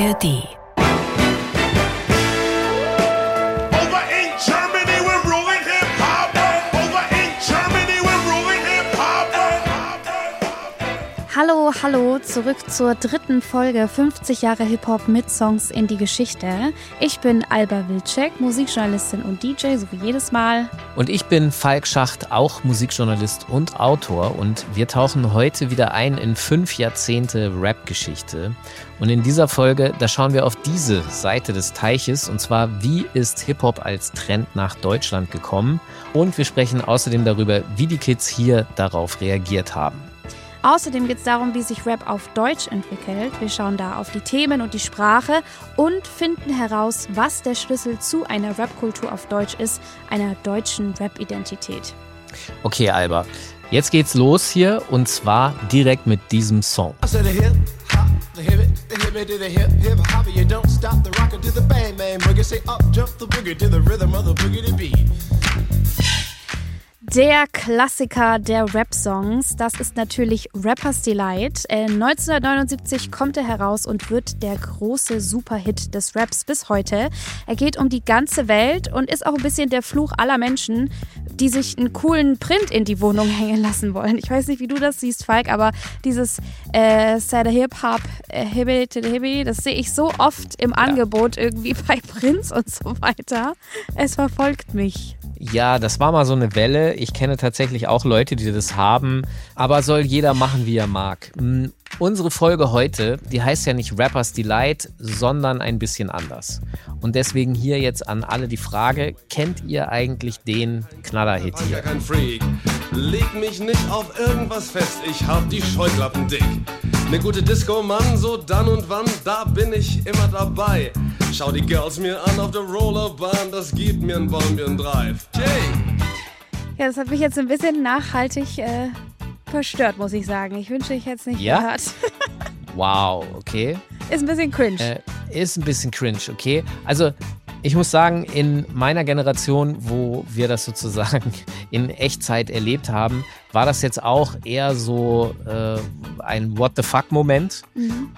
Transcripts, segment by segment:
ARD. Hallo, zurück zur dritten Folge 50 Jahre Hip-Hop mit Songs in die Geschichte. Ich bin Alba Wilczek, Musikjournalistin und DJ, so wie jedes Mal. Und ich bin Falk Schacht, auch Musikjournalist und Autor. Und wir tauchen heute wieder ein in fünf Jahrzehnte Rap-Geschichte. Und in dieser Folge, da schauen wir auf diese Seite des Teiches. Und zwar, wie ist Hip-Hop als Trend nach Deutschland gekommen? Und wir sprechen außerdem darüber, wie die Kids hier darauf reagiert haben. Außerdem geht es darum, wie sich Rap auf Deutsch entwickelt. Wir schauen da auf die Themen und die Sprache und finden heraus, was der Schlüssel zu einer Rap-Kultur auf Deutsch ist, einer deutschen Rap-Identität. Okay, Alba, jetzt geht's los hier und zwar direkt mit diesem Song. Der Klassiker der Rap-Songs, das ist natürlich Rapper's Delight. Äh, 1979 kommt er heraus und wird der große Superhit des Raps bis heute. Er geht um die ganze Welt und ist auch ein bisschen der Fluch aller Menschen, die sich einen coolen Print in die Wohnung hängen lassen wollen. Ich weiß nicht, wie du das siehst, Falk, aber dieses äh, Sada Hip Hop, äh, Hibby to the Hibby, das sehe ich so oft im Angebot irgendwie bei Prince und so weiter. Es verfolgt mich. Ja, das war mal so eine Welle. Ich kenne tatsächlich auch Leute, die das haben. Aber soll jeder machen, wie er mag. Hm, Unsere Folge heute, die heißt ja nicht Rappers Delight, sondern ein bisschen anders. Und deswegen hier jetzt an alle die Frage, kennt ihr eigentlich den Knallerhit Ich bin ja hier? kein Freak. Leg mich nicht auf irgendwas fest. Ich hab die Scheuklappen dick. Ne gute Disco, Mann, so dann und wann, da bin ich immer dabei. Schau die Girls mir an auf der Rollerbahn, das gibt mir ein Bomben Drive. Jay! Ja, das hat mich jetzt ein bisschen nachhaltig äh, verstört, muss ich sagen. Ich wünsche, ich hätte es nicht Ja? gehört. Wow, okay. Ist ein bisschen cringe. Äh, ist ein bisschen cringe, okay? Also, ich muss sagen, in meiner Generation, wo wir das sozusagen in Echtzeit erlebt haben, war das jetzt auch eher so äh, ein What the fuck-Moment.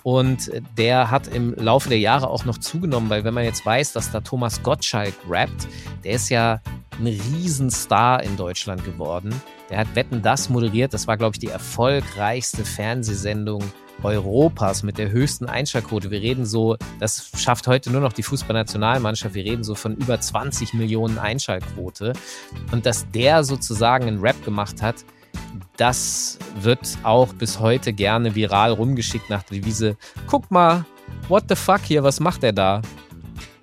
Und äh, der hat im Laufe der Jahre auch noch zugenommen, weil wenn man jetzt weiß, dass da Thomas Gottschalk rappt, der ist ja ein Riesenstar in Deutschland geworden. Der hat Wetten das moderiert. Das war, glaube ich, die erfolgreichste Fernsehsendung Europas mit der höchsten Einschaltquote. Wir reden so, das schafft heute nur noch die Fußballnationalmannschaft. Wir reden so von über 20 Millionen Einschaltquote. Und dass der sozusagen einen Rap gemacht hat, das wird auch bis heute gerne viral rumgeschickt nach der Devise. Guck mal, what the fuck hier, was macht er da?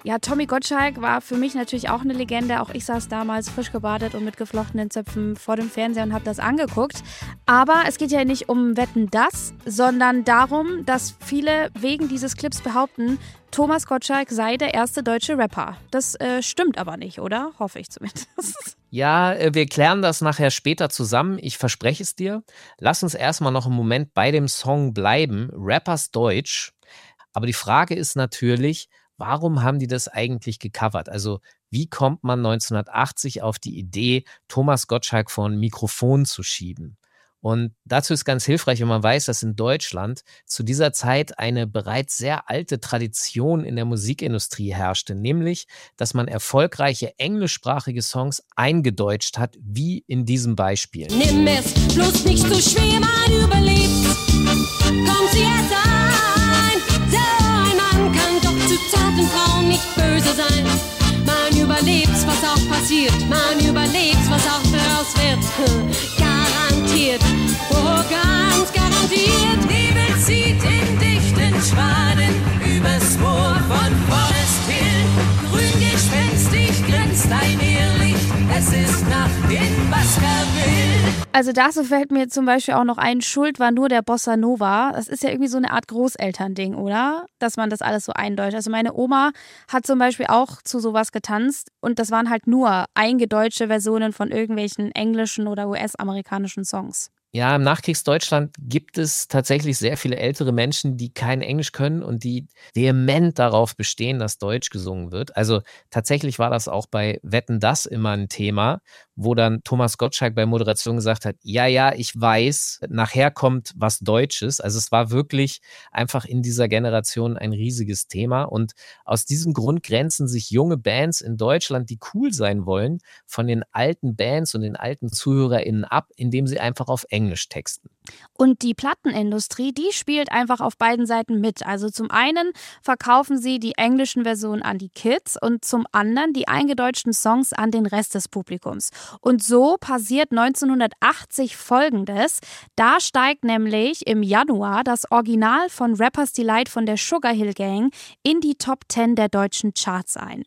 Ja, Tommy Gottschalk war für mich natürlich auch eine Legende. Auch ich saß damals frisch gebadet und mit geflochtenen Zöpfen vor dem Fernseher und habe das angeguckt. Aber es geht ja nicht um Wetten das, sondern darum, dass viele wegen dieses Clips behaupten, Thomas Gottschalk sei der erste deutsche Rapper. Das äh, stimmt aber nicht, oder? Hoffe ich zumindest. Ja, äh, wir klären das nachher später zusammen. Ich verspreche es dir. Lass uns erstmal noch einen Moment bei dem Song bleiben. Rappers Deutsch. Aber die Frage ist natürlich, warum haben die das eigentlich gecovert? Also, wie kommt man 1980 auf die Idee, Thomas Gottschalk vor ein Mikrofon zu schieben? Und dazu ist ganz hilfreich, wenn man weiß, dass in Deutschland zu dieser Zeit eine bereits sehr alte Tradition in der Musikindustrie herrschte, nämlich, dass man erfolgreiche englischsprachige Songs eingedeutscht hat, wie in diesem Beispiel. Nimm es bloß nicht so schwer, man überlebt. Kommt sie? So ein zarten Frauen nicht böse sein. Man überlebt, was auch passiert. Man überlebt, was auch daraus wird. Also dazu fällt mir zum Beispiel auch noch ein, Schuld war nur der Bossa Nova. Das ist ja irgendwie so eine Art Großelternding, oder? Dass man das alles so eindeutet. Also meine Oma hat zum Beispiel auch zu sowas getanzt und das waren halt nur eingedeutschte Versionen von irgendwelchen englischen oder US-amerikanischen Songs. Ja, im Nachkriegsdeutschland gibt es tatsächlich sehr viele ältere Menschen, die kein Englisch können und die vehement darauf bestehen, dass Deutsch gesungen wird. Also tatsächlich war das auch bei Wetten das immer ein Thema, wo dann Thomas Gottschalk bei Moderation gesagt hat, ja, ja, ich weiß, nachher kommt was Deutsches. Also es war wirklich einfach in dieser Generation ein riesiges Thema und aus diesem Grund grenzen sich junge Bands in Deutschland, die cool sein wollen, von den alten Bands und den alten ZuhörerInnen ab, indem sie einfach auf Englisch texten. Und die Plattenindustrie, die spielt einfach auf beiden Seiten mit. Also zum einen verkaufen sie die englischen Versionen an die Kids und zum anderen die eingedeutschten Songs an den Rest des Publikums. Und so passiert 1980 Folgendes. Da steigt nämlich im Januar das Original von Rappers Delight von der Sugar Hill Gang in die Top 10 der deutschen Charts ein.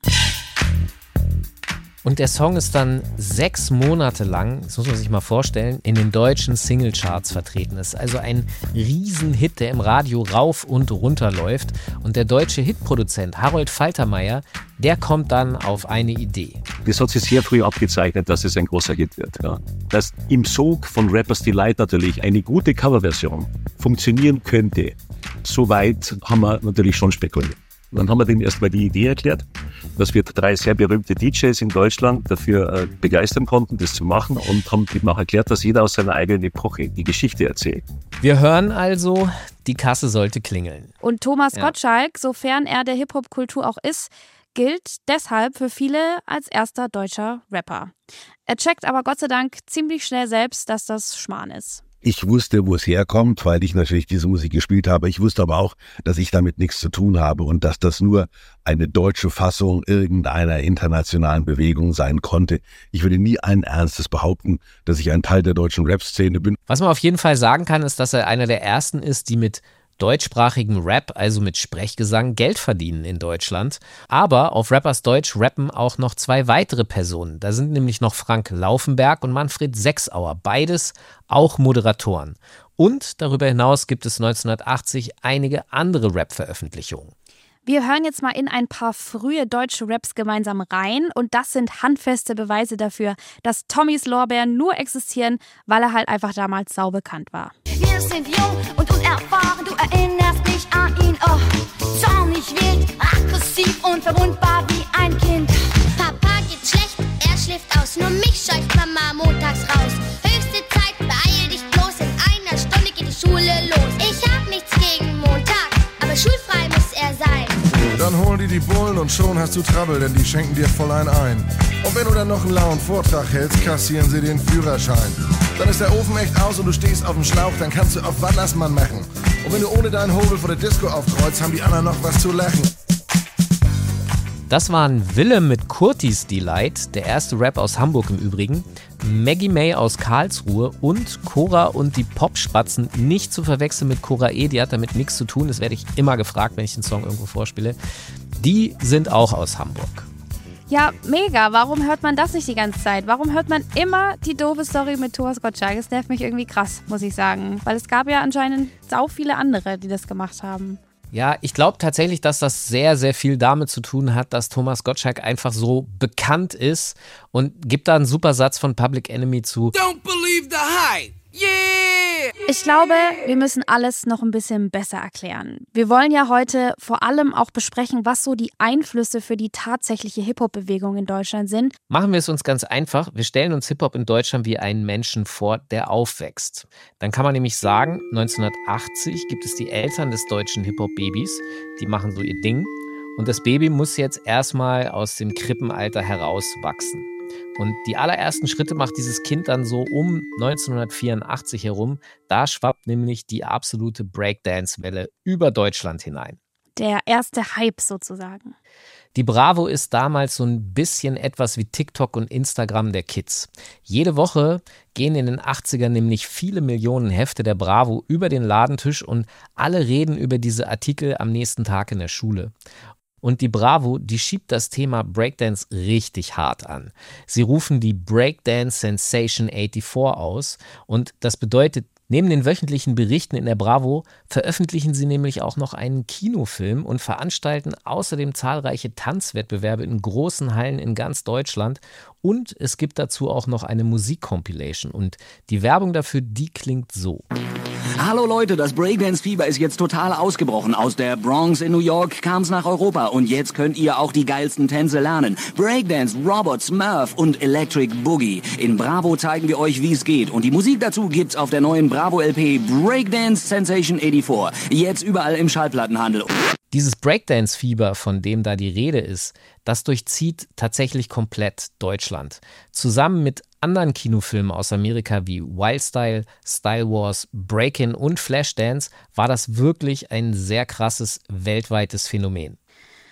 Und der Song ist dann sechs Monate lang, das muss man sich mal vorstellen, in den deutschen Singlecharts vertreten ist. Also ein Riesenhit, der im Radio rauf und runter läuft. Und der deutsche Hitproduzent Harold Faltermeier, der kommt dann auf eine Idee. Das hat sich sehr früh abgezeichnet, dass es ein großer Hit wird. Ja. Dass im Sog von Rappers Delight natürlich eine gute Coverversion funktionieren könnte, soweit haben wir natürlich schon spekuliert. Dann haben wir denen erstmal die Idee erklärt, dass wir drei sehr berühmte DJs in Deutschland dafür äh, begeistern konnten, das zu machen und haben eben auch erklärt, dass jeder aus seiner eigenen Epoche die Geschichte erzählt. Wir hören also, die Kasse sollte klingeln. Und Thomas Ja. Gottschalk, sofern er der Hip-Hop-Kultur auch ist, gilt deshalb für viele als erster deutscher Rapper. Er checkt aber Gott sei Dank ziemlich schnell selbst, dass das Schmarrn ist. Ich wusste, wo es herkommt, weil ich natürlich diese Musik gespielt habe. Ich wusste aber auch, dass ich damit nichts zu tun habe und dass das nur eine deutsche Fassung irgendeiner internationalen Bewegung sein konnte. Ich würde nie allen Ernstes behaupten, dass ich ein Teil der deutschen Rap-Szene bin. Was man auf jeden Fall sagen kann, ist, dass er einer der ersten ist, die mit deutschsprachigen Rap, also mit Sprechgesang, Geld verdienen in Deutschland. Aber auf Rappers Deutsch rappen auch noch zwei weitere Personen. Da sind nämlich noch Frank Laufenberg und Manfred Sechsauer, beides auch Moderatoren. Und darüber hinaus gibt es 1980 einige andere Rap-Veröffentlichungen. Wir hören jetzt mal in ein paar frühe deutsche Raps gemeinsam rein und das sind handfeste Beweise dafür, dass Tommys Lorbeeren nur existieren, weil er halt einfach damals sau bekannt war. Wir sind jung und unerfahren, du erinnerst dich an ihn, oh. Zornig, wild, aggressiv und verwundbar wie ein Kind. Papa geht schlecht, er schläft aus. Nur mich scheucht Mama montags raus. Dann holen die die Bullen und schon hast du Trouble, denn die schenken dir voll ein ein. Und wenn du dann noch einen lauen Vortrag hältst, kassieren sie den Führerschein. Dann ist der Ofen echt aus und du stehst auf dem Schlauch, dann kannst du auf Wandersmann machen. Und wenn du ohne deinen Hobel vor der Disco aufkreuzt, haben die anderen noch was zu lachen. Das waren Willem mit Kurtis Delight, der erste Rap aus Hamburg im Übrigen, Maggie May aus Karlsruhe und Cora und die Popspatzen, nicht zu verwechseln mit Cora E, die hat damit nichts zu tun, das werde ich immer gefragt, wenn ich den Song irgendwo vorspiele. Die sind auch aus Hamburg. Ja, mega. Warum hört man das nicht die ganze Zeit? Warum hört man immer die doofe Story mit Thomas Gottschalk? Das nervt mich irgendwie krass, muss ich sagen. Weil es gab ja anscheinend sau viele andere, die das gemacht haben. Ja, ich glaube tatsächlich, dass das sehr, sehr viel damit zu tun hat, dass Thomas Gottschalk einfach so bekannt ist und gibt da einen super Satz von Public Enemy zu. Don't believe the hype. Yeah! Ich glaube, wir müssen alles noch ein bisschen besser erklären. Wir wollen ja heute vor allem auch besprechen, was so die Einflüsse für die tatsächliche Hip-Hop-Bewegung in Deutschland sind. Machen wir es uns ganz einfach. Wir stellen uns Hip-Hop in Deutschland wie einen Menschen vor, der aufwächst. Dann kann man nämlich sagen, 1980 gibt es die Eltern des deutschen Hip-Hop-Babys, die machen so ihr Ding. Und das Baby muss jetzt erstmal aus dem Krippenalter herauswachsen. Und die allerersten Schritte macht dieses Kind dann so um 1984 herum. Da schwappt nämlich die absolute Breakdance-Welle über Deutschland hinein. Der erste Hype sozusagen. Die Bravo ist damals so ein bisschen etwas wie TikTok und Instagram der Kids. Jede Woche gehen in den 80ern nämlich viele Millionen Hefte der Bravo über den Ladentisch und alle reden über diese Artikel am nächsten Tag in der Schule. Und die Bravo, die schiebt das Thema Breakdance richtig hart an. Sie rufen die Breakdance Sensation 84 aus und das bedeutet, neben den wöchentlichen Berichten in der Bravo veröffentlichen sie nämlich auch noch einen Kinofilm und veranstalten außerdem zahlreiche Tanzwettbewerbe in großen Hallen in ganz Deutschland Und es gibt dazu auch noch eine Musikcompilation. Und die Werbung dafür, die klingt so. Hallo Leute, das Breakdance-Fieber ist jetzt total ausgebrochen. Aus der Bronx in New York kam's nach Europa und jetzt könnt ihr auch die geilsten Tänze lernen. Breakdance, Robot, Smurf und Electric Boogie. In Bravo zeigen wir euch, wie es geht. Und die Musik dazu gibt's auf der neuen Bravo-LP Breakdance Sensation 84. Jetzt überall im Schallplattenhandel. Dieses Breakdance-Fieber, von dem da die Rede ist, das durchzieht tatsächlich komplett Deutschland. Zusammen mit anderen Kinofilmen aus Amerika wie Wild Style, Style Wars, Breakin' und Flashdance war das wirklich ein sehr krasses weltweites Phänomen.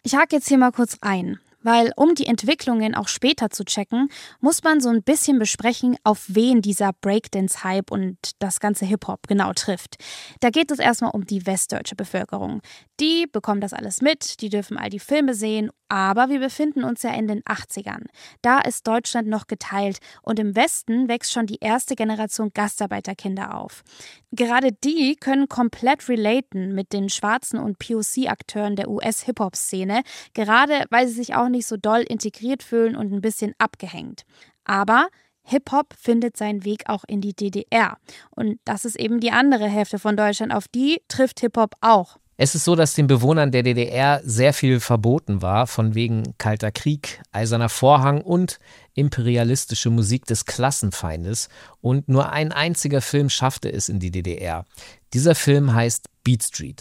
Ich hake jetzt hier mal kurz ein. Weil um die Entwicklungen auch später zu checken, muss man so ein bisschen besprechen, auf wen dieser Breakdance-Hype und das ganze Hip-Hop genau trifft. Da geht es erstmal um die westdeutsche Bevölkerung. Die bekommen das alles mit, die dürfen all die Filme sehen, aber wir befinden uns ja in den 80ern. Da ist Deutschland noch geteilt und im Westen wächst schon die erste Generation Gastarbeiterkinder auf. Gerade die können komplett relaten mit den schwarzen und POC-Akteuren der US-Hip-Hop-Szene, gerade weil sie sich auch nicht so doll integriert fühlen und ein bisschen abgehängt. Aber Hip-Hop findet seinen Weg auch in die DDR. Und das ist eben die andere Hälfte von Deutschland. Auf die trifft Hip-Hop auch. Es ist so, dass den Bewohnern der DDR sehr viel verboten war, von wegen Kalter Krieg, Eiserner Vorhang und imperialistische Musik des Klassenfeindes. Und nur ein einziger Film schaffte es in die DDR. Dieser Film heißt Beat Street.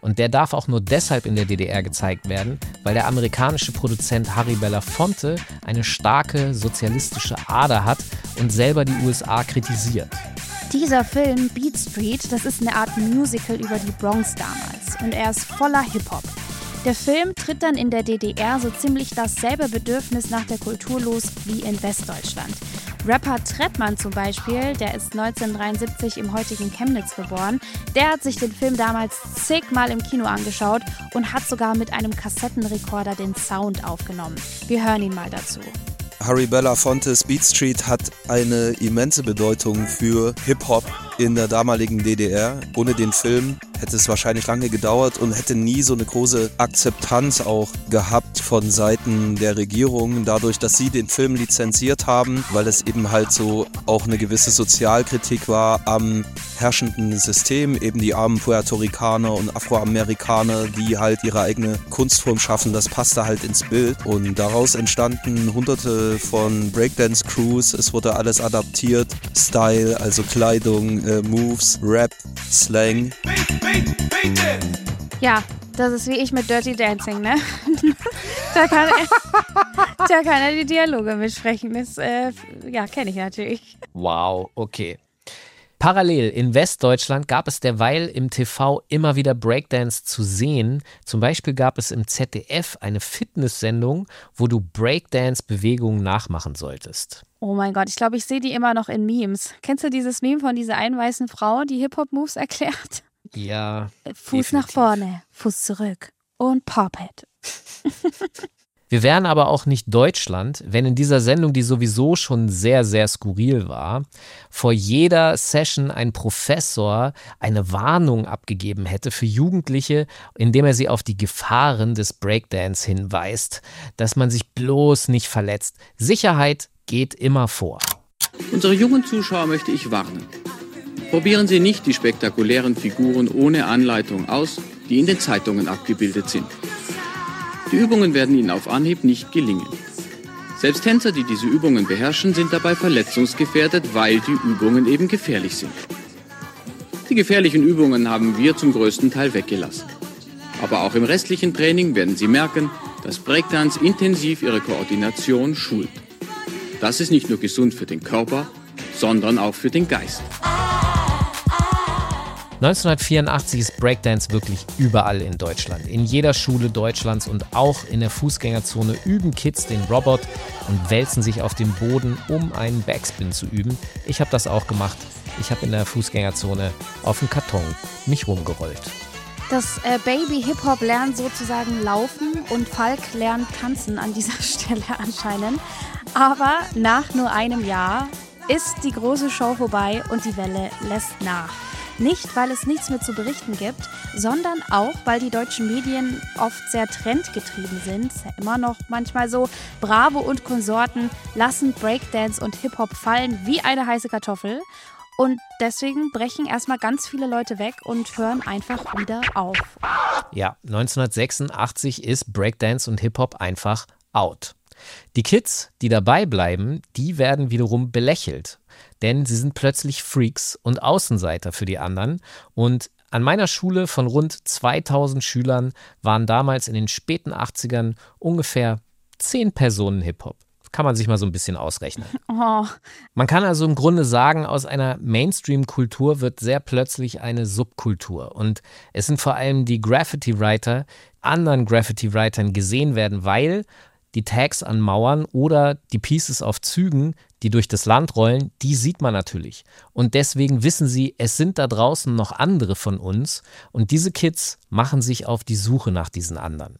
Und der darf auch nur deshalb in der DDR gezeigt werden, weil der amerikanische Produzent Harry Belafonte eine starke sozialistische Ader hat und selber die USA kritisiert. Dieser Film Beat Street, das ist eine Art Musical über die Bronx damals und er ist voller Hip-Hop. Der Film tritt dann in der DDR so ziemlich dasselbe Bedürfnis nach der Kultur los wie in Westdeutschland. Rapper Trettmann zum Beispiel, der ist 1973 im heutigen Chemnitz geboren, der hat sich den Film damals zigmal im Kino angeschaut und hat sogar mit einem Kassettenrekorder den Sound aufgenommen. Wir hören ihn mal dazu. Harry Belafonte's Beat Street hat eine immense Bedeutung für Hip-Hop in der damaligen DDR. Ohne den Film hätte es wahrscheinlich lange gedauert und hätte nie so eine große Akzeptanz auch gehabt von Seiten der Regierung, dadurch, dass sie den Film lizenziert haben, weil es eben halt so auch eine gewisse Sozialkritik war am herrschenden System, eben die armen Puerto Ricaner und Afroamerikaner, die halt ihre eigene Kunstform schaffen, das passte halt ins Bild. Und daraus entstanden hunderte von Breakdance-Crews, es wurde alles adaptiert, Style, also Kleidung, äh, Moves, Rap, Slang. Ja, das ist wie ich mit Dirty Dancing, ne? da, kann er, da kann er die Dialoge mitsprechen. Das äh, ja, kenne ich natürlich. Wow, okay. Parallel in Westdeutschland gab es derweil im TV immer wieder Breakdance zu sehen. Zum Beispiel gab es im ZDF eine Fitnesssendung, wo du Breakdance-Bewegungen nachmachen solltest. Oh mein Gott, ich glaube, ich sehe die immer noch in Memes. Kennst du dieses Meme von dieser einen weißen Frau, die Hip-Hop-Moves erklärt? Ja. Fuß definitiv. nach vorne, Fuß zurück und Pop It. Wir wären aber auch nicht Deutschland, wenn in dieser Sendung, die sowieso schon sehr, sehr skurril war, vor jeder Session ein Professor eine Warnung abgegeben hätte für Jugendliche, indem er sie auf die Gefahren des Breakdance hinweist, dass man sich bloß nicht verletzt. Sicherheit geht immer vor. Unsere jungen Zuschauer möchte ich warnen. Probieren Sie nicht die spektakulären Figuren ohne Anleitung aus, die in den Zeitungen abgebildet sind. Die Übungen werden Ihnen auf Anhieb nicht gelingen. Selbst Tänzer, die diese Übungen beherrschen, sind dabei verletzungsgefährdet, weil die Übungen eben gefährlich sind. Die gefährlichen Übungen haben wir zum größten Teil weggelassen. Aber auch im restlichen Training werden Sie merken, dass Breakdance intensiv Ihre Koordination schult. Das ist nicht nur gesund für den Körper, sondern auch für den Geist. 1984 ist Breakdance wirklich überall in Deutschland. In jeder Schule Deutschlands und auch in der Fußgängerzone üben Kids den Robot und wälzen sich auf dem Boden, um einen Backspin zu üben. Ich habe das auch gemacht. Ich habe in der Fußgängerzone auf dem Karton mich rumgerollt. Das äh, Baby Hip-Hop lernt sozusagen laufen und Falk lernt tanzen an dieser Stelle anscheinend. Aber nach nur einem Jahr ist die große Show vorbei und die Welle lässt nach. Nicht, weil es nichts mehr zu berichten gibt, sondern auch, weil die deutschen Medien oft sehr trendgetrieben sind. Ist ja immer noch manchmal so. Bravo und Konsorten lassen Breakdance und Hip-Hop fallen wie eine heiße Kartoffel. Und deswegen brechen erstmal ganz viele Leute weg und hören einfach wieder auf. Ja, 1986 ist Breakdance und Hip-Hop einfach out. Die Kids, die dabei bleiben, die werden wiederum belächelt, denn sie sind plötzlich Freaks und Außenseiter für die anderen. Und an meiner Schule von rund 2000 Schülern waren damals in den späten 80ern ungefähr 10 Personen Hip-Hop. Kann man sich mal so ein bisschen ausrechnen. Oh, Man kann also im Grunde sagen, aus einer Mainstream-Kultur wird sehr plötzlich eine Subkultur. Und es sind vor allem die Graffiti-Writer anderen Graffiti-Writern gesehen werden, weil die Tags an Mauern oder die Pieces auf Zügen, die durch das Land rollen, die sieht man natürlich. Und deswegen wissen sie, es sind da draußen noch andere von uns. Und diese Kids machen sich auf die Suche nach diesen anderen.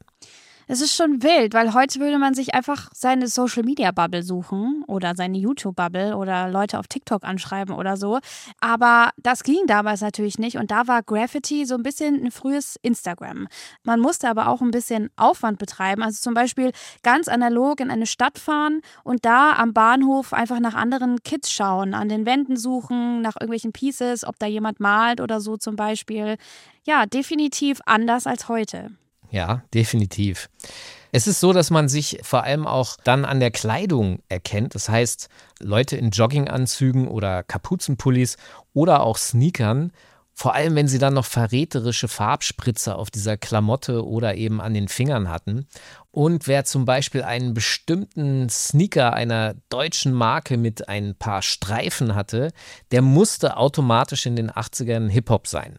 Es ist schon wild, weil heute würde man sich einfach seine Social Media Bubble suchen oder seine YouTube Bubble oder Leute auf TikTok anschreiben oder so. Aber das ging damals natürlich nicht und da war Graffiti so ein bisschen ein frühes Instagram. Man musste aber auch ein bisschen Aufwand betreiben. Also zum Beispiel ganz analog in eine Stadt fahren und da am Bahnhof einfach nach anderen Kids schauen, an den Wänden suchen, nach irgendwelchen Pieces, ob da jemand malt oder so zum Beispiel. Ja, definitiv anders als heute. Ja, definitiv. Es ist so, dass man sich vor allem auch dann an der Kleidung erkennt. Das heißt, Leute in Jogginganzügen oder Kapuzenpullis oder auch Sneakern, vor allem wenn sie dann noch verräterische Farbspritzer auf dieser Klamotte oder eben an den Fingern hatten. Und wer zum Beispiel einen bestimmten Sneaker einer deutschen Marke mit ein paar Streifen hatte, der musste automatisch in den 80ern Hip-Hop sein.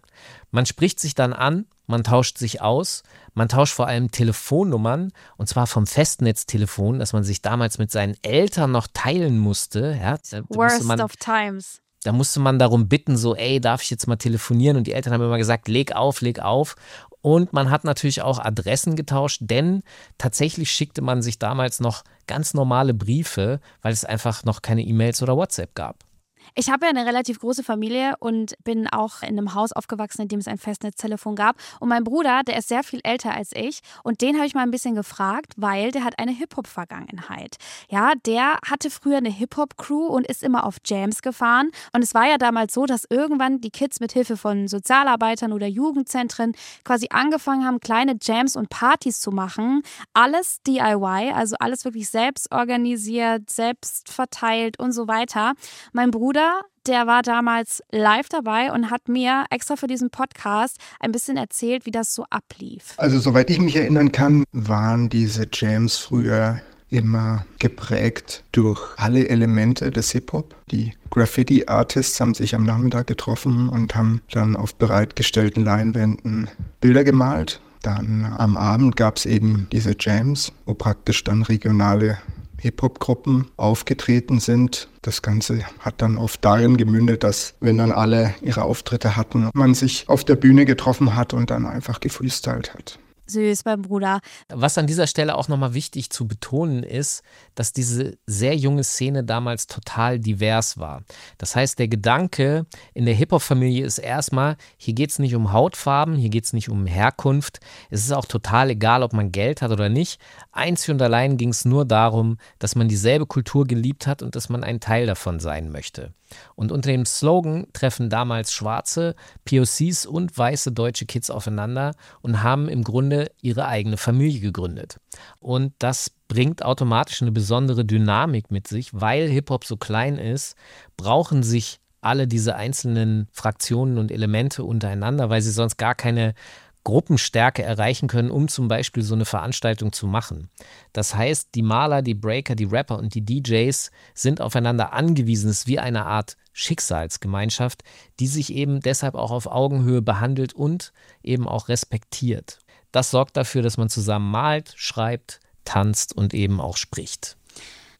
Man spricht sich dann an, man tauscht sich aus, man tauscht vor allem Telefonnummern und zwar vom Festnetztelefon, das man sich damals mit seinen Eltern noch teilen musste. Ja, musste Worst man, of times. Da musste man darum bitten, so, ey, darf ich jetzt mal telefonieren? Und die Eltern haben immer gesagt, leg auf, leg auf. Und man hat natürlich auch Adressen getauscht, denn tatsächlich schickte man sich damals noch ganz normale Briefe, weil es einfach noch keine E-Mails oder WhatsApp gab. Ich habe ja eine relativ große Familie und bin auch in einem Haus aufgewachsen, in dem es ein Festnetztelefon gab. Und mein Bruder, der ist sehr viel älter als ich. Und den habe ich mal ein bisschen gefragt, weil der hat eine Hip-Hop-Vergangenheit. Ja, der hatte früher eine Hip-Hop-Crew und ist immer auf Jams gefahren. Und es war ja damals so, dass irgendwann die Kids mit Hilfe von Sozialarbeitern oder Jugendzentren quasi angefangen haben, kleine Jams und Partys zu machen. Alles DIY, also alles wirklich selbst organisiert, selbst verteilt und so weiter. Mein Bruder der war damals live dabei und hat mir extra für diesen Podcast ein bisschen erzählt, wie das so ablief. Also soweit ich mich erinnern kann, waren diese Jams früher immer geprägt durch alle Elemente des Hip-Hop. Die Graffiti-Artists haben sich am Nachmittag getroffen und haben dann auf bereitgestellten Leinwänden Bilder gemalt. Dann am Abend gab es eben diese Jams, wo praktisch dann regionale Hip-Hop-Gruppen aufgetreten sind. Das Ganze hat dann oft darin gemündet, dass, wenn dann alle ihre Auftritte hatten, man sich auf der Bühne getroffen hat und dann einfach gefreestylt hat. Süß, mein Bruder. Was an dieser Stelle auch nochmal wichtig zu betonen ist, dass diese sehr junge Szene damals total divers war. Das heißt, der Gedanke in der Hip-Hop-Familie ist erstmal, hier geht es nicht um Hautfarben, hier geht es nicht um Herkunft. Es ist auch total egal, ob man Geld hat oder nicht. Einzig und allein ging es nur darum, dass man dieselbe Kultur geliebt hat und dass man ein Teil davon sein möchte. Und unter dem Slogan treffen damals schwarze, POCs und weiße deutsche Kids aufeinander und haben im Grunde ihre eigene Familie gegründet. Und das bringt automatisch eine besondere Dynamik mit sich, weil Hip-Hop so klein ist, brauchen sich alle diese einzelnen Fraktionen und Elemente untereinander, weil sie sonst gar keine Gruppenstärke erreichen können, um zum Beispiel so eine Veranstaltung zu machen. Das heißt, die Maler, die Breaker, die Rapper und die DJs sind aufeinander angewiesen. Es ist wie eine Art Schicksalsgemeinschaft, die sich eben deshalb auch auf Augenhöhe behandelt und eben auch respektiert. Das sorgt dafür, dass man zusammen malt, schreibt, tanzt und eben auch spricht.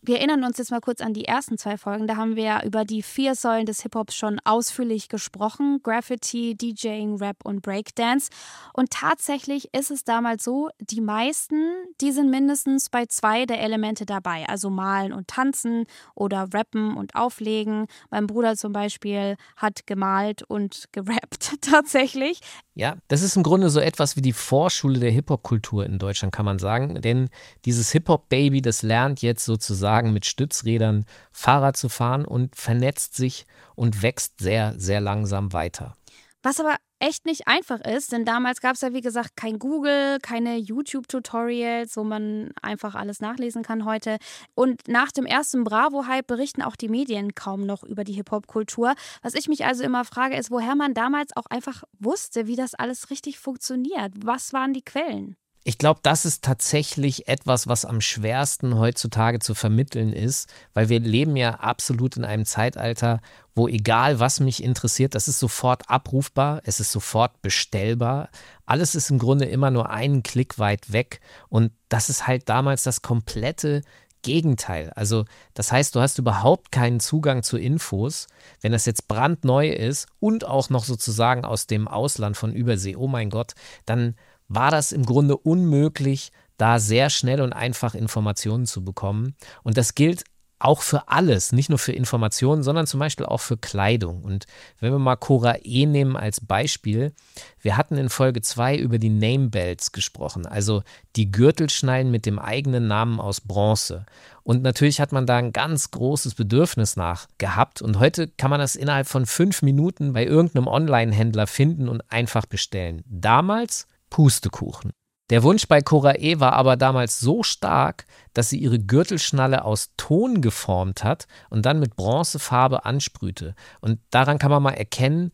Wir erinnern uns jetzt mal kurz an die ersten zwei Folgen. Da haben wir ja über die vier Säulen des Hip-Hops schon ausführlich gesprochen. Graffiti, DJing, Rap und Breakdance. Und tatsächlich ist es damals so, die meisten, die sind mindestens bei zwei der Elemente dabei. Also malen und tanzen oder rappen und auflegen. Mein Bruder zum Beispiel hat gemalt und gerappt tatsächlich. Ja, das ist im Grunde so etwas wie die Vorschule der Hip-Hop-Kultur in Deutschland, kann man sagen. Denn dieses Hip-Hop-Baby, das lernt jetzt sozusagen mit Stützrädern Fahrrad zu fahren und vernetzt sich und wächst sehr, sehr langsam weiter. Was aber echt nicht einfach ist, denn damals gab es ja wie gesagt kein Google, keine YouTube-Tutorials, wo man einfach alles nachlesen kann heute. Und nach dem ersten Bravo-Hype berichten auch die Medien kaum noch über die Hip-Hop-Kultur. Was ich mich also immer frage, ist, woher man damals auch einfach wusste, wie das alles richtig funktioniert. Was waren die Quellen? Ich glaube, das ist tatsächlich etwas, was am schwersten heutzutage zu vermitteln ist, weil wir leben ja absolut in einem Zeitalter, wo egal was mich interessiert, das ist sofort abrufbar, es ist sofort bestellbar. Alles ist im Grunde immer nur einen Klick weit weg und das ist halt damals das komplette Gegenteil. Also das heißt, du hast überhaupt keinen Zugang zu Infos, wenn das jetzt brandneu ist und auch noch sozusagen aus dem Ausland von Übersee. Oh mein Gott, dann war das im Grunde unmöglich, da sehr schnell und einfach Informationen zu bekommen. Und das gilt auch für alles, nicht nur für Informationen, sondern zum Beispiel auch für Kleidung. Und wenn wir mal Cora E nehmen als Beispiel, wir hatten in Folge 2 über die Name Belts gesprochen, also die Gürtelschneiden mit dem eigenen Namen aus Bronze. Und natürlich hat man da ein ganz großes Bedürfnis nach gehabt. Und heute kann man das innerhalb von fünf Minuten bei irgendeinem Online-Händler finden und einfach bestellen. Damals Pustekuchen. Der Wunsch bei Cora E war aber damals so stark, dass sie ihre Gürtelschnalle aus Ton geformt hat und dann mit Bronzefarbe ansprühte. Und daran kann man mal erkennen,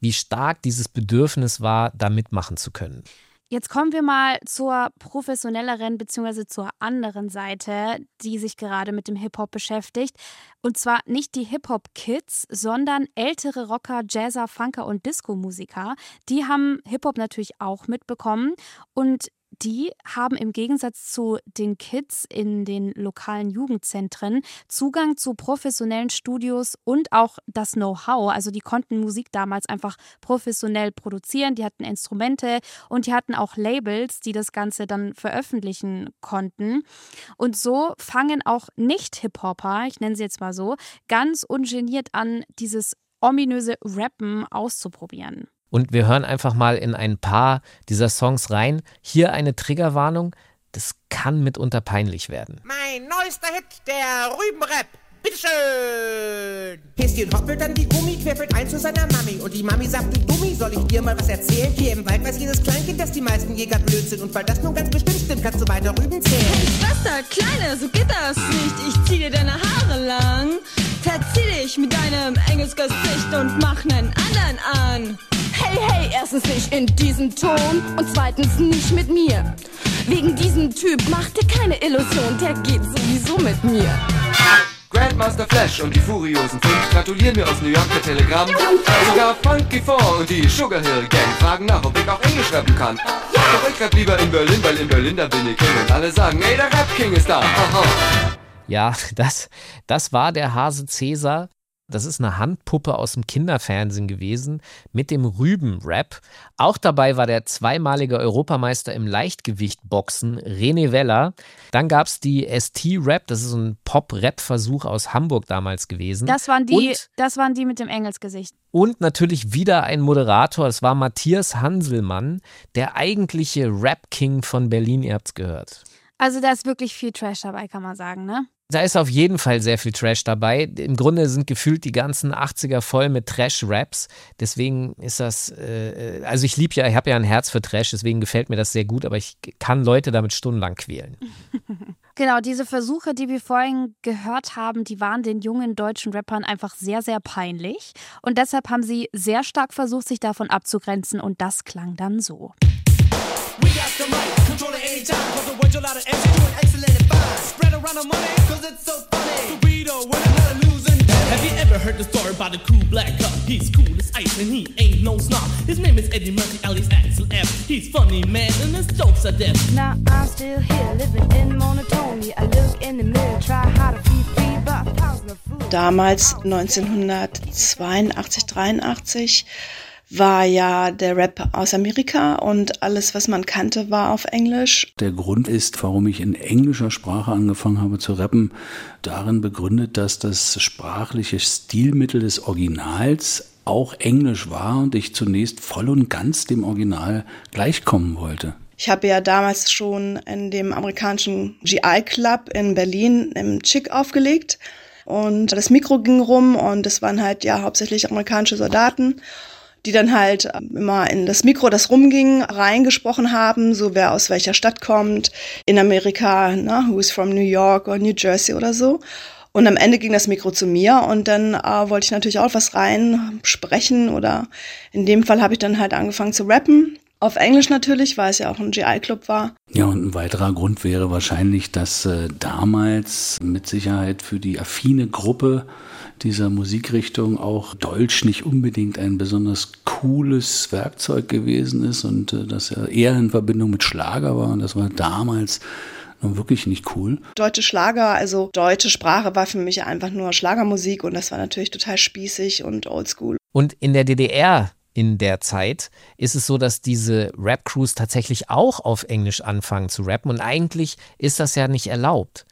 wie stark dieses Bedürfnis war, da mitmachen zu können. Jetzt kommen wir mal zur professionelleren bzw. zur anderen Seite, die sich gerade mit dem Hip-Hop beschäftigt. Und zwar nicht die Hip-Hop-Kids, sondern ältere Rocker, Jazzer, Funker und Disco-Musiker. Die haben Hip-Hop natürlich auch mitbekommen. Und die haben im Gegensatz zu den Kids in den lokalen Jugendzentren Zugang zu professionellen Studios und auch das Know-how. Also die konnten Musik damals einfach professionell produzieren, die hatten Instrumente und die hatten auch Labels, die das Ganze dann veröffentlichen konnten. Und so fangen auch Nicht-Hip-Hopper, ich nenne sie jetzt mal so, ganz ungeniert an, dieses ominöse Rappen auszuprobieren. Und wir hören einfach mal in ein paar dieser Songs rein. Hier eine Triggerwarnung. Das kann mitunter peinlich werden. Mein neuester Hit, der Rübenrap. Bitteschön! Häschen hoppelt dann die Gummi, querfällt ein zu seiner Mami. Und die Mami sagt, du Dummi, soll ich dir mal was erzählen? Hier im Wald weiß jedes Kleinkind, dass die meisten Jäger blöd sind. Und weil das nun ganz bestimmt stimmt, kannst du weiter Rüben zählen. Hey Schwester, Kleine, so geht das nicht. Ich zieh dir deine Haare lang. Verzieh dich mit deinem Engelsgesicht und mach nen anderen an. Hey, hey, erstens nicht in diesem Ton und zweitens nicht mit mir. Wegen diesem Typ mach dir keine Illusion, der geht sowieso mit mir. Grandmaster Flash und die Furiosen 5 gratulieren mir aus New York per Telegramm. Sogar Funky Four und die Sugar Hill Gang fragen nach, ob ich auch Englisch rappen kann. Doch ich rap lieber in Berlin, weil in Berlin da bin ich King und alle sagen, ey, der Rap King ist da. Aha. Ja, das, das war der Hase Cäsar. Das ist eine Handpuppe aus dem Kinderfernsehen gewesen mit dem Rüben-Rap. Auch dabei war der zweimalige Europameister im Leichtgewicht-Boxen, René Weller. Dann gab es die ST-Rap, das ist so ein Pop-Rap-Versuch aus Hamburg damals gewesen. Das waren die, Und das waren die mit dem Engelsgesicht. und natürlich wieder ein Moderator, es war Matthias Hanselmann, der eigentliche Rap-King von Berlin, ihr habt's gehört. Also da ist wirklich viel Trash dabei, kann man sagen, ne? Da ist auf jeden Fall sehr viel Trash dabei. Im Grunde sind gefühlt die ganzen 80er voll mit Trash-Raps. Deswegen ist das, äh, also ich liebe ja, ich habe ja ein Herz für Trash, deswegen gefällt mir das sehr gut, aber ich kann Leute damit stundenlang quälen. Genau, diese Versuche, die wir vorhin gehört haben, die waren den jungen deutschen Rappern einfach sehr, sehr peinlich. Und deshalb haben sie sehr stark versucht, sich davon abzugrenzen. Und das klang dann so. We got the mic, control it anytime. Cause the words you're loud and MC doing excellent and fine. Spread around the money, cause it's so funny. Burrito, we're not a losing day. Have you ever heard the story about the cool black cup? He's cool as ice and he ain't no snob. His name is Eddie Murphy, alias Axel F. He's funny man and his jokes are deaf. Now I'm still here, living in monotony. I look in the mirror, try hard to be free, but a thousand of fools. Damals 1982, 83 war ja der Rap aus Amerika und alles, was man kannte, war auf Englisch. Der Grund ist, warum ich in englischer Sprache angefangen habe zu rappen, darin begründet, dass das sprachliche Stilmittel des Originals auch Englisch war und ich zunächst voll und ganz dem Original gleichkommen wollte. Ich habe ja damals schon in dem amerikanischen GI Club in Berlin im Chick aufgelegt und das Mikro ging rum und es waren halt ja hauptsächlich amerikanische Soldaten die dann halt immer in das Mikro, das rumging, reingesprochen haben, so wer aus welcher Stadt kommt, in Amerika, ne, who's from New York oder New Jersey oder so. Und am Ende ging das Mikro zu mir und dann äh, wollte ich natürlich auch was rein sprechen oder in dem Fall habe ich dann halt angefangen zu rappen. Auf Englisch natürlich, weil es ja auch ein GI-Club war. Ja, und ein weiterer Grund wäre wahrscheinlich, dass äh, damals mit Sicherheit für die affine Gruppe dieser Musikrichtung auch Deutsch nicht unbedingt ein besonders cooles Werkzeug gewesen ist und äh, dass er eher in Verbindung mit Schlager war und das war damals nun wirklich nicht cool. Deutsche Schlager, also deutsche Sprache war für mich einfach nur Schlagermusik und das war natürlich total spießig und oldschool. Und in der DDR in der Zeit ist es so, dass diese Rap-Crews tatsächlich auch auf Englisch anfangen zu rappen und eigentlich ist das ja nicht erlaubt.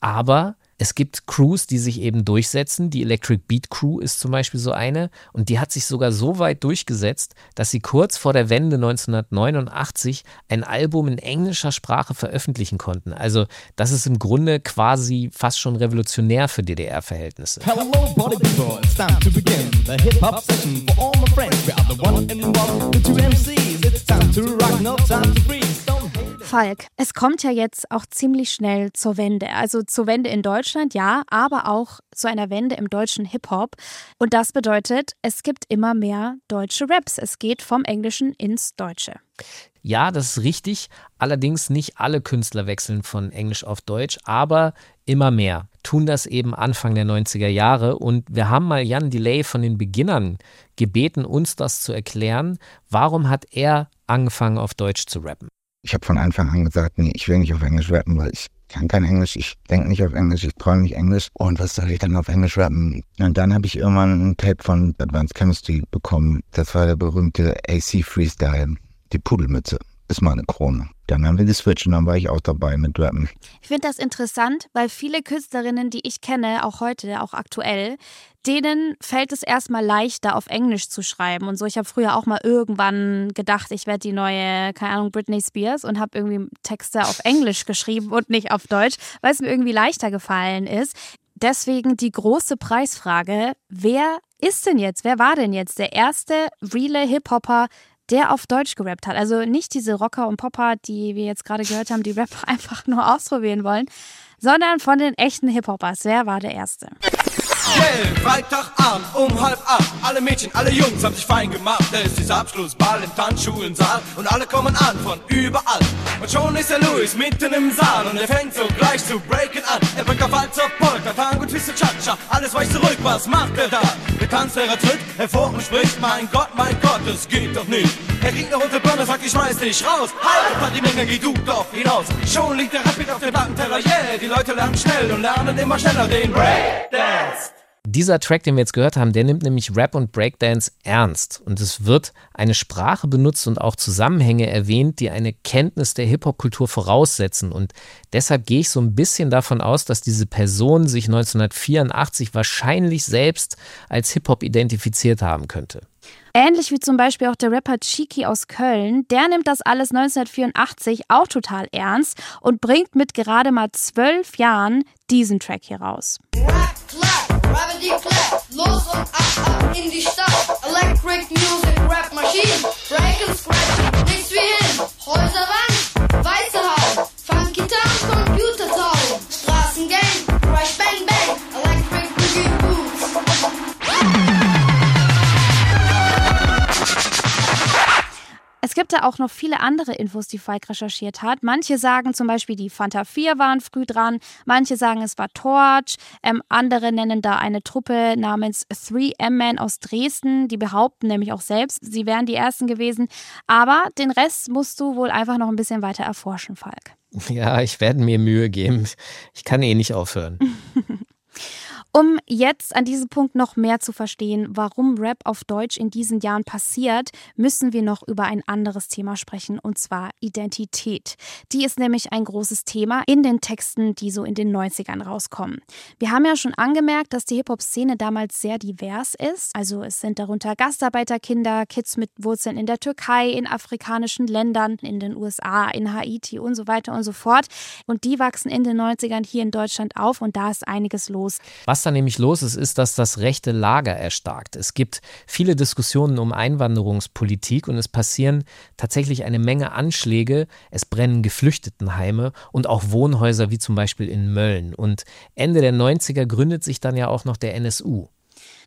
Aber es gibt Crews, die sich eben durchsetzen. Die Electric Beat Crew ist zum Beispiel so eine. Und die hat sich sogar so weit durchgesetzt, dass sie kurz vor der Wende 1989 ein Album in englischer Sprache veröffentlichen konnten. Also das ist im Grunde quasi fast schon revolutionär für DDR-Verhältnisse. Hello, people, it's time to begin the hip hop session for all my friends. We are the one and one, the two MCs. It's time to rock, no time to freeze. Falk, es kommt ja jetzt auch ziemlich schnell zur Wende. Also zur Wende in Deutschland, ja, aber auch zu einer Wende im deutschen Hip-Hop. Und das bedeutet, es gibt immer mehr deutsche Raps. Es geht vom Englischen ins Deutsche. Ja, das ist richtig. Allerdings nicht alle Künstler wechseln von Englisch auf Deutsch, aber immer mehr tun das eben Anfang der 90er Jahre. Und wir haben mal Jan Delay von den Beginnern gebeten, uns das zu erklären. Warum hat er angefangen, auf Deutsch zu rappen? Ich habe von Anfang an gesagt, nee, ich will nicht auf Englisch rappen, weil ich kann kein Englisch, ich denke nicht auf Englisch, ich träume nicht Englisch. Und was soll ich dann auf Englisch rappen? Und dann habe ich irgendwann ein Tape von Advanced Chemistry bekommen. Das war der berühmte AC Freestyle, die Pudelmütze. Ist meine Krone. Dann haben wir geswitcht und dann war ich auch dabei mit Rappen. Ich finde das interessant, weil viele Künstlerinnen, die ich kenne, auch heute, auch aktuell, denen fällt es erstmal leichter, auf Englisch zu schreiben und so. Ich habe früher auch mal irgendwann gedacht, ich werde die neue, keine Ahnung, Britney Spears und habe irgendwie Texte auf Englisch geschrieben und nicht auf Deutsch, weil es mir irgendwie leichter gefallen ist. Deswegen die große Preisfrage, wer ist denn jetzt, wer war denn jetzt der erste reale Hip-Hopper, der auf Deutsch gerappt hat. Also nicht diese Rocker und Popper, die wir jetzt gerade gehört haben, die Rap einfach nur ausprobieren wollen, sondern von den echten Hip-Hoppers. Wer war der Erste? Yeah, Freitagabend um halb acht. Alle Mädchen, alle Jungs haben sich fein gemacht. Da ist Abschlussball im Tanzschulensaal. Und alle kommen an von überall. Und schon ist der Louis mitten im Saal. Und er fängt so gleich zu breaken an. Er bringt auf Walzer, Polka, Tango, Twist und Cha-Cha. Alles weicht zurück, was macht er da? Der Tanzlehrer tritt hervor und spricht. Mein Gott, mein Gott, das geht doch nicht. Er kriegt eine rote Birne, sagt, ich schmeiß dich raus. Halt, Party Menge, geh du doch hinaus. Schon liegt der Rapid auf dem Plattenteller, yeah. Die Leute lernen schnell und lernen immer schneller den Breakdance. Dieser Track, den wir jetzt gehört haben, der nimmt nämlich Rap und Breakdance ernst. Und es wird eine Sprache benutzt und auch Zusammenhänge erwähnt, die eine Kenntnis der Hip-Hop-Kultur voraussetzen. Und deshalb gehe ich so ein bisschen davon aus, dass diese Person sich 1984 wahrscheinlich selbst als Hip-Hop identifiziert haben könnte. Ähnlich wie zum Beispiel auch der Rapper Cheeky aus Köln, der nimmt das alles 1984 auch total ernst und bringt mit gerade mal zwölf Jahren diesen Track hier raus. Die Clap, los und ab, ab in die Stadt. Electric Music, Rap Machine, Break and Scratch, nichts wie hin. Häuserwand, weiße Haut, Funky Town, Computer Town, Straßengang, Crash Bang Bang, Electric Boogie Boots. Es gibt da auch noch viele andere Infos, die Falk recherchiert hat. Manche sagen zum Beispiel, die Fanta 4 waren früh dran. Manche sagen, es war Torch. Ähm, andere nennen da eine Truppe namens 3M-Man aus Dresden. Die behaupten nämlich auch selbst, sie wären die Ersten gewesen. Aber den Rest musst du wohl einfach noch ein bisschen weiter erforschen, Falk. Ja, ich werde mir Mühe geben. Ich kann eh nicht aufhören. Um jetzt an diesem Punkt noch mehr zu verstehen, warum Rap auf Deutsch in diesen Jahren passiert, müssen wir noch über ein anderes Thema sprechen, und zwar Identität. Die ist nämlich ein großes Thema in den Texten, die so in den 90ern rauskommen. Wir haben ja schon angemerkt, dass die Hip-Hop-Szene damals sehr divers ist. Also es sind darunter Gastarbeiterkinder, Kids mit Wurzeln in der Türkei, in afrikanischen Ländern, in den USA, in Haiti und so weiter und so fort. Und die wachsen in den 90ern hier in Deutschland auf und da ist einiges los. Was da nämlich los ist, ist, dass das rechte Lager erstarkt. Es gibt viele Diskussionen um Einwanderungspolitik und es passieren tatsächlich eine Menge Anschläge. Es brennen Geflüchtetenheime und auch Wohnhäuser wie zum Beispiel in Mölln. Und Ende der 90er gründet sich dann ja auch noch der NSU.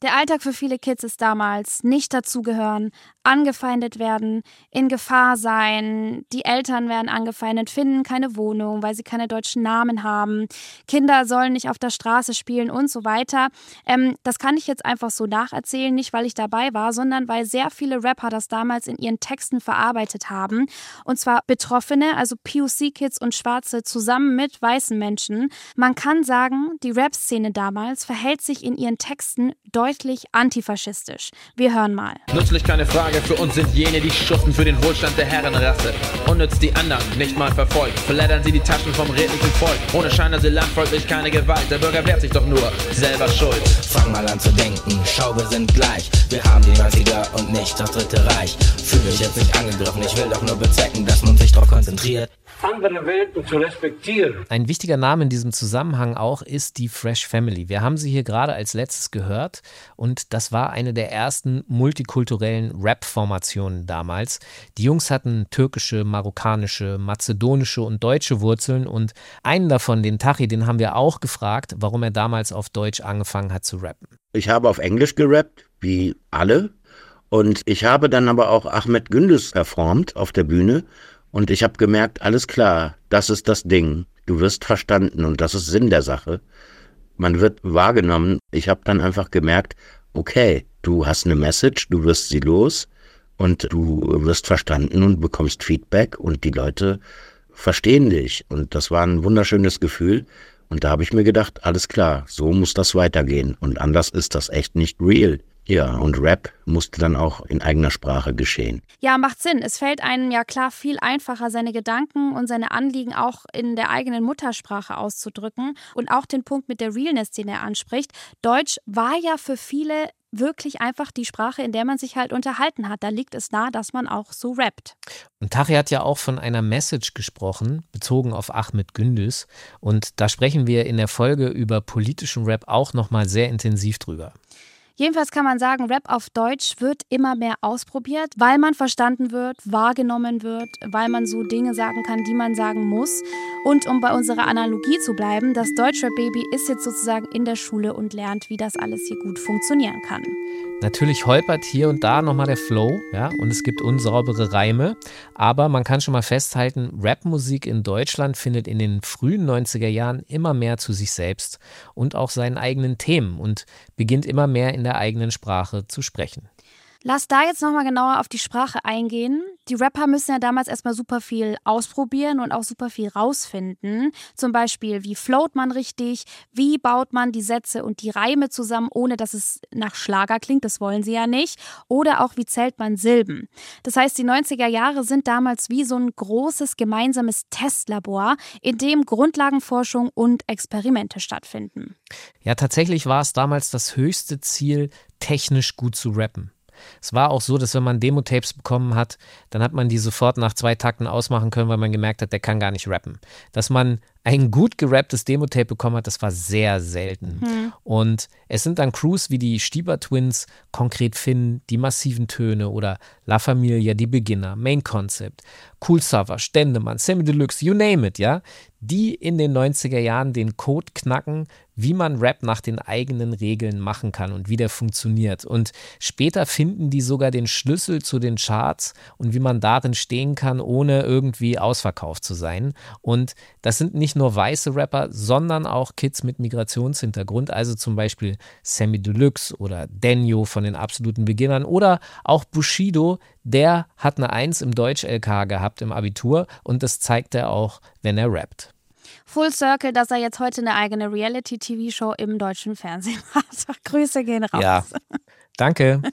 Der Alltag für viele Kids ist damals nicht dazugehören, angefeindet werden, in Gefahr sein, die Eltern werden angefeindet, finden keine Wohnung, weil sie keine deutschen Namen haben, Kinder sollen nicht auf der Straße spielen und so weiter. Ähm, das kann ich jetzt einfach so nacherzählen, nicht weil ich dabei war, sondern weil sehr viele Rapper das damals in ihren Texten verarbeitet haben. Und zwar Betroffene, also POC-Kids und Schwarze zusammen mit weißen Menschen. Man kann sagen, die Rap-Szene damals verhält sich in ihren Texten deutlich antifaschistisch. Wir hören mal. Nützlich keine Frage, für uns sind jene, die schussen für den Wohlstand der Herrenrasse. Unnütz die anderen, nicht mal verfolgt. Verleddern sie die Taschen vom redlichen Volk. Ohne Scheiner sie landfolglich keine Gewalt. Der Bürger wehrt sich doch nur, selber schuld. Fang mal an zu denken, schau, wir sind gleich. Wir haben die 90er und nicht das Dritte Reich. Fühl mich jetzt nicht angegriffen, ich will doch nur bezwecken, dass man sich drauf konzentriert. Andere Welten zu respektieren. Ein wichtiger Name in diesem Zusammenhang auch ist die Fresh Family. Wir haben sie hier gerade als letztes gehört und das war eine der ersten multikulturellen Rap-Formationen damals. Die Jungs hatten türkische, marokkanische, mazedonische und deutsche Wurzeln und einen davon, den Tachi, den haben wir auch gefragt, warum er damals auf Deutsch angefangen hat zu rappen. Ich habe auf Englisch gerappt, wie alle. Und ich habe dann aber auch Ahmed Gündüz performt auf der Bühne. Und ich habe gemerkt, alles klar, das ist das Ding. Du wirst verstanden und das ist Sinn der Sache. Man wird wahrgenommen. Ich habe dann einfach gemerkt, okay, du hast eine Message, du wirst sie los und du wirst verstanden und bekommst Feedback und die Leute verstehen dich. Und das war ein wunderschönes Gefühl. Und da habe ich mir gedacht, alles klar, so muss das weitergehen. Und anders ist das echt nicht real. Ja, und Rap musste dann auch in eigener Sprache geschehen. Ja, macht Sinn. Es fällt einem ja klar viel einfacher, seine Gedanken und seine Anliegen auch in der eigenen Muttersprache auszudrücken. Und auch den Punkt mit der Realness, den er anspricht. Deutsch war ja für viele wirklich einfach die Sprache, in der man sich halt unterhalten hat. Da liegt es nahe, dass man auch so rappt. Und Tachi hat ja auch von einer Message gesprochen, bezogen auf Ahmed Gündüz. Und da sprechen wir in der Folge über politischen Rap auch nochmal sehr intensiv drüber. Jedenfalls kann man sagen, Rap auf Deutsch wird immer mehr ausprobiert, weil man verstanden wird, wahrgenommen wird, weil man so Dinge sagen kann, die man sagen muss. Und um bei unserer Analogie zu bleiben, das Deutschrap-Baby ist jetzt sozusagen in der Schule und lernt, wie das alles hier gut funktionieren kann. Natürlich holpert hier und da nochmal der Flow, ja, und es gibt unsaubere Reime, aber man kann schon mal festhalten, Rapmusik in Deutschland findet in den frühen 90er Jahren immer mehr zu sich selbst und auch seinen eigenen Themen und beginnt immer mehr in der eigenen Sprache zu sprechen. Lass da jetzt nochmal genauer auf die Sprache eingehen. Die Rapper müssen ja damals erstmal super viel ausprobieren und auch super viel rausfinden. Zum Beispiel, wie float man richtig, wie baut man die Sätze und die Reime zusammen, ohne dass es nach Schlager klingt, das wollen sie ja nicht. Oder auch, wie zählt man Silben. Das heißt, die 90er Jahre sind damals wie so ein großes gemeinsames Testlabor, in dem Grundlagenforschung und Experimente stattfinden. Ja, tatsächlich war es damals das höchste Ziel, technisch gut zu rappen. Es war auch so, dass wenn man Demo-Tapes bekommen hat, dann hat man die sofort nach zwei Takten ausmachen können, weil man gemerkt hat, der kann gar nicht rappen. Dass man ein gut gerapptes Demo-Tape bekommen hat, das war sehr selten. Hm. Und es sind dann Crews wie die Stieber Twins, Konkret Finn, die massiven Töne oder La Familia, die Beginner, Main Concept, Cool Savage, Stendemann, Sammy Deluxe, you name it, ja, die in den 90er Jahren den Code knacken, wie man Rap nach den eigenen Regeln machen kann und wie der funktioniert. Und später finden die sogar den Schlüssel zu den Charts und wie man darin stehen kann, ohne irgendwie ausverkauft zu sein. Und das sind nicht nur weiße Rapper, sondern auch Kids mit Migrationshintergrund, also zum Beispiel Sammy Deluxe oder Denyo von den absoluten Beginnern oder auch Bushido, der hat eine Eins im Deutsch-LK gehabt im Abitur und das zeigt er auch, wenn er rappt. Full Circle, dass er jetzt heute eine eigene Reality-TV-Show im deutschen Fernsehen hat. Grüße gehen raus. Ja. Danke.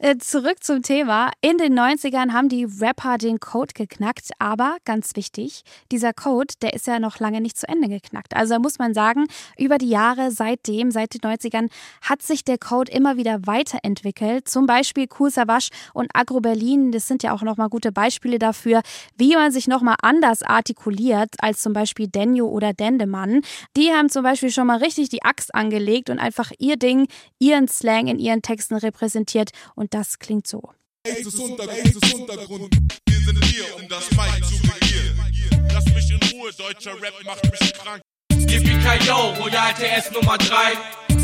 Äh, Zurück zum Thema. In den 90ern haben die Rapper den Code geknackt, aber ganz wichtig, dieser Code, der ist ja noch lange nicht zu Ende geknackt. Also da muss man sagen, über die Jahre seitdem, seit den 90ern, hat sich der Code immer wieder weiterentwickelt. Zum Beispiel Cool Savage und Agro Berlin, das sind ja auch nochmal gute Beispiele dafür, wie man sich nochmal anders artikuliert als zum Beispiel Denjo oder Dendemann. Die haben zum Beispiel schon mal richtig die Axt angelegt und einfach ihr Ding, ihren Slang in ihren Texten repräsentiert und das klingt so. AIDS ist Untergrund, AIDS ist Untergrund. Wir sind hier, um das Mic zu regieren. Lass mich in Ruhe, deutscher Rap macht mich krank. Yippie-Ki-Yo, Royal TS Nummer 3.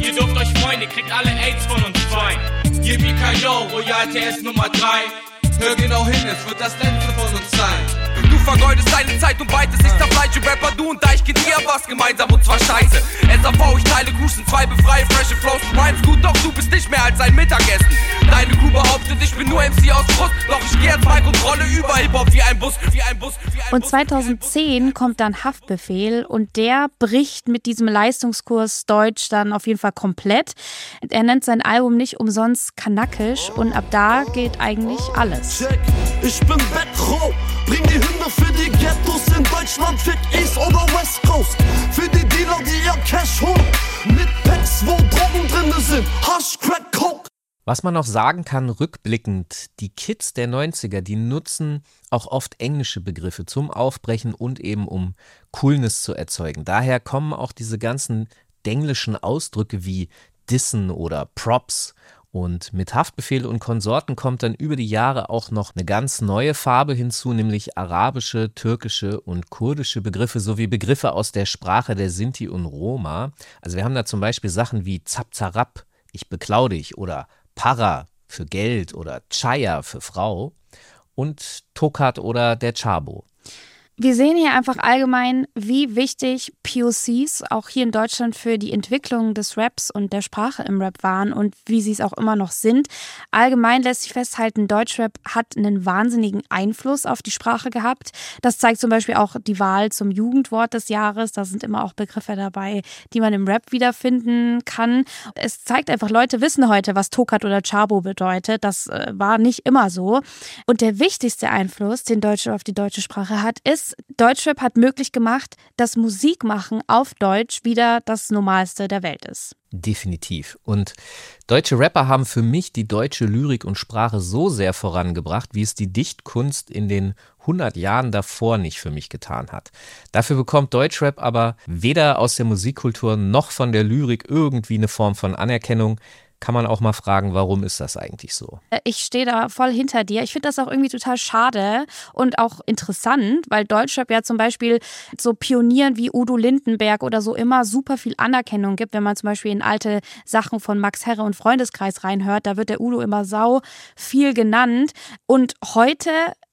Ihr dürft euch freuen, ihr kriegt alle AIDS von uns fein. Yippie-Ki-Yo, Royal TS Nummer 3. Hör genau hin, es wird das letzte von uns sein. Vergeudest deine Zeit und beitest nicht der Fleisch, Rapper, du und Deichkind, ihr habt was gemeinsam und zwar scheiße. SAV, ich teile Kuchen, zwei befreie, freshe Flows, du rhymes gut, doch du bist nicht mehr als ein Mittagessen. Deine Crew behauptet, ich bin nur MC aus Frust, doch ich geh als Mike und rolle über Hip-Hop wie ein Bus, wie ein Bus, wie ein Und 2010 kommt dann Haftbefehl und der bricht mit diesem Leistungskurs Deutsch dann auf jeden Fall komplett. Er nennt sein Album nicht umsonst kanackisch und ab da geht eigentlich alles. Check, ich bin Betro, bring die Hymne für die Ghettos in Deutschland, fick East oder West Coast. Für die Dealer, die ihr Cash holen, mit Packs, wo Drogen drin sind, Hash, Crack, Coke. Was man noch sagen kann, rückblickend, die Kids der 90er, die nutzen auch oft englische Begriffe zum Aufbrechen und eben um Coolness zu erzeugen. Daher kommen auch diese ganzen denglischen Ausdrücke wie Dissen oder Props. Und mit Haftbefehl und Konsorten kommt dann über die Jahre auch noch eine ganz neue Farbe hinzu, nämlich arabische, türkische und kurdische Begriffe sowie Begriffe aus der Sprache der Sinti und Roma. Also wir haben da zum Beispiel Sachen wie Zapzarab, ich beklau dich oder Para für Geld oder Chaya für Frau und Tokat oder der Chabo. Wir sehen hier einfach allgemein, wie wichtig POCs auch hier in Deutschland für die Entwicklung des Raps und der Sprache im Rap waren und wie sie es auch immer noch sind. Allgemein lässt sich festhalten, Deutschrap hat einen wahnsinnigen Einfluss auf die Sprache gehabt. Das zeigt zum Beispiel auch die Wahl zum Jugendwort des Jahres. Da sind immer auch Begriffe dabei, die man im Rap wiederfinden kann. Es zeigt einfach, Leute wissen heute, was Tokat oder Chabo bedeutet. Das äh, war nicht immer so. Und der wichtigste Einfluss, den Deutschrap auf die deutsche Sprache hat, ist, Deutschrap hat möglich gemacht, dass Musikmachen auf Deutsch wieder das Normalste der Welt ist. Definitiv. Und deutsche Rapper haben für mich die deutsche Lyrik und Sprache so sehr vorangebracht, wie es die Dichtkunst in den 100 Jahren davor nicht für mich getan hat. Dafür bekommt Deutschrap aber weder aus der Musikkultur noch von der Lyrik irgendwie eine Form von Anerkennung kann man auch mal fragen, warum ist das eigentlich so? Äh, Ich stehe da voll hinter dir. Ich finde das auch irgendwie total schade und auch interessant, weil Deutschrap ja zum Beispiel so Pionieren wie Udo Lindenberg oder so immer super viel Anerkennung gibt. Wenn man zum Beispiel in alte Sachen von Max Herre und Freundeskreis reinhört, da wird der Udo immer sau viel genannt. Und heute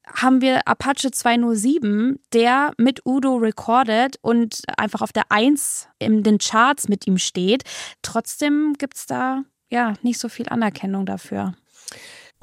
haben wir Apache 207, der mit Udo recordet und einfach auf der Eins in den Charts mit ihm steht. Trotzdem gibt es da ja nicht so viel Anerkennung dafür.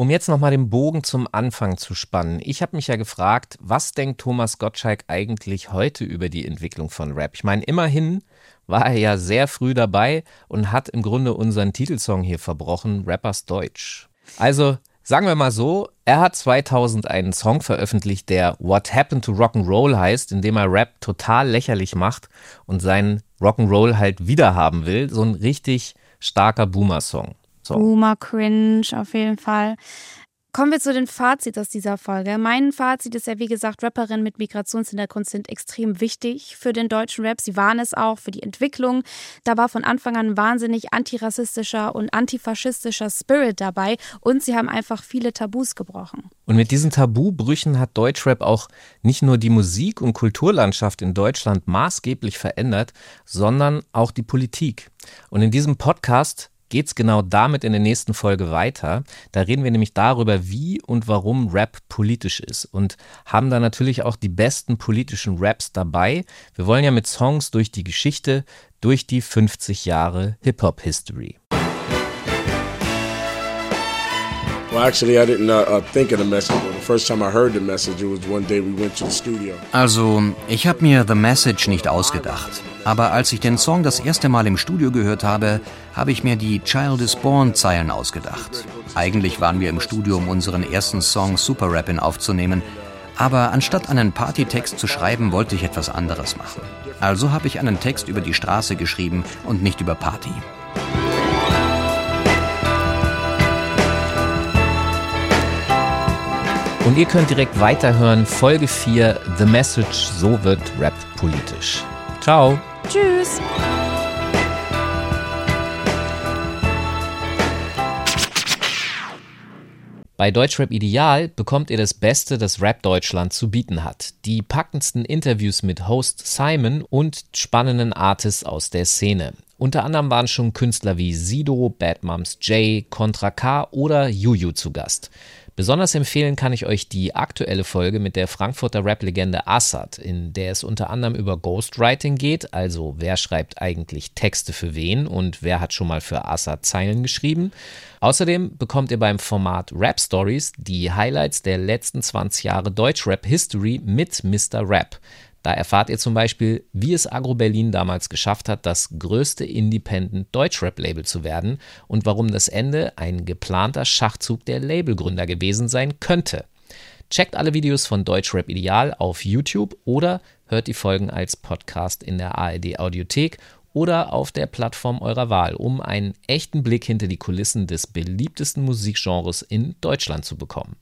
Um jetzt nochmal den Bogen zum Anfang zu spannen. Ich habe mich ja gefragt, was denkt Thomas Gottschalk eigentlich heute über die Entwicklung von Rap? Ich meine, immerhin war er ja sehr früh dabei und hat im Grunde unseren Titelsong hier verbrochen, Rappers Deutsch. Also sagen wir mal so, er hat 2000 einen Song veröffentlicht, der What Happened to Rock'n'Roll heißt, in dem er Rap total lächerlich macht und seinen Rock'n'Roll halt wiederhaben will. So ein richtig starker Boomer-Song. So. Boomer Cringe auf jeden Fall. Kommen wir zu den Fazits aus dieser Folge. Mein Fazit ist ja, wie gesagt, Rapperinnen mit Migrationshintergrund sind extrem wichtig für den deutschen Rap. Sie waren es auch für die Entwicklung. Da war von Anfang an wahnsinnig antirassistischer und antifaschistischer Spirit dabei und sie haben einfach viele Tabus gebrochen. Und mit diesen Tabubrüchen hat Deutschrap auch nicht nur die Musik- und Kulturlandschaft in Deutschland maßgeblich verändert, sondern auch die Politik. Und in diesem Podcast geht es genau damit in der nächsten Folge weiter. Da reden wir nämlich darüber, wie und warum Rap politisch ist und haben da natürlich auch die besten politischen Raps dabei. Wir wollen ja mit Songs durch die Geschichte, durch die 50 Jahre Hip-Hop-History. Also, ich habe mir The Message nicht ausgedacht. Aber als ich den Song das erste Mal im Studio gehört habe, habe ich mir die Child is Born Zeilen ausgedacht. Eigentlich waren wir im Studio, um unseren ersten Song Super Rappin' aufzunehmen. Aber anstatt einen Partytext zu schreiben, wollte ich etwas anderes machen. Also habe ich einen Text über die Straße geschrieben und nicht über Party. Und ihr könnt direkt weiterhören. Folge 4, The Message, so wird Rap politisch. Ciao. Tschüss. Bei Deutschrap Ideal bekommt ihr das Beste, das Rap Deutschland zu bieten hat. Die packendsten Interviews mit Host Simon und spannenden Artists aus der Szene. Unter anderem waren schon Künstler wie Sido, Bad Moms J, Contra K oder Juju zu Gast. Besonders empfehlen kann ich euch die aktuelle Folge mit der Frankfurter Rap-Legende Assad, in der es unter anderem über Ghostwriting geht, also wer schreibt eigentlich Texte für wen und wer hat schon mal für Assad Zeilen geschrieben. Außerdem bekommt ihr beim Format Rap Stories die Highlights der letzten 20 Jahre Deutschrap History mit Mr. Rap. Da erfahrt ihr zum Beispiel, wie es Agro Berlin damals geschafft hat, das größte Independent Deutschrap-Label zu werden und warum das Ende ein geplanter Schachzug der Labelgründer gewesen sein könnte. Checkt alle Videos von Deutschrap Ideal auf YouTube oder hört die Folgen als Podcast in der ARD Audiothek oder auf der Plattform eurer Wahl, um einen echten Blick hinter die Kulissen des beliebtesten Musikgenres in Deutschland zu bekommen.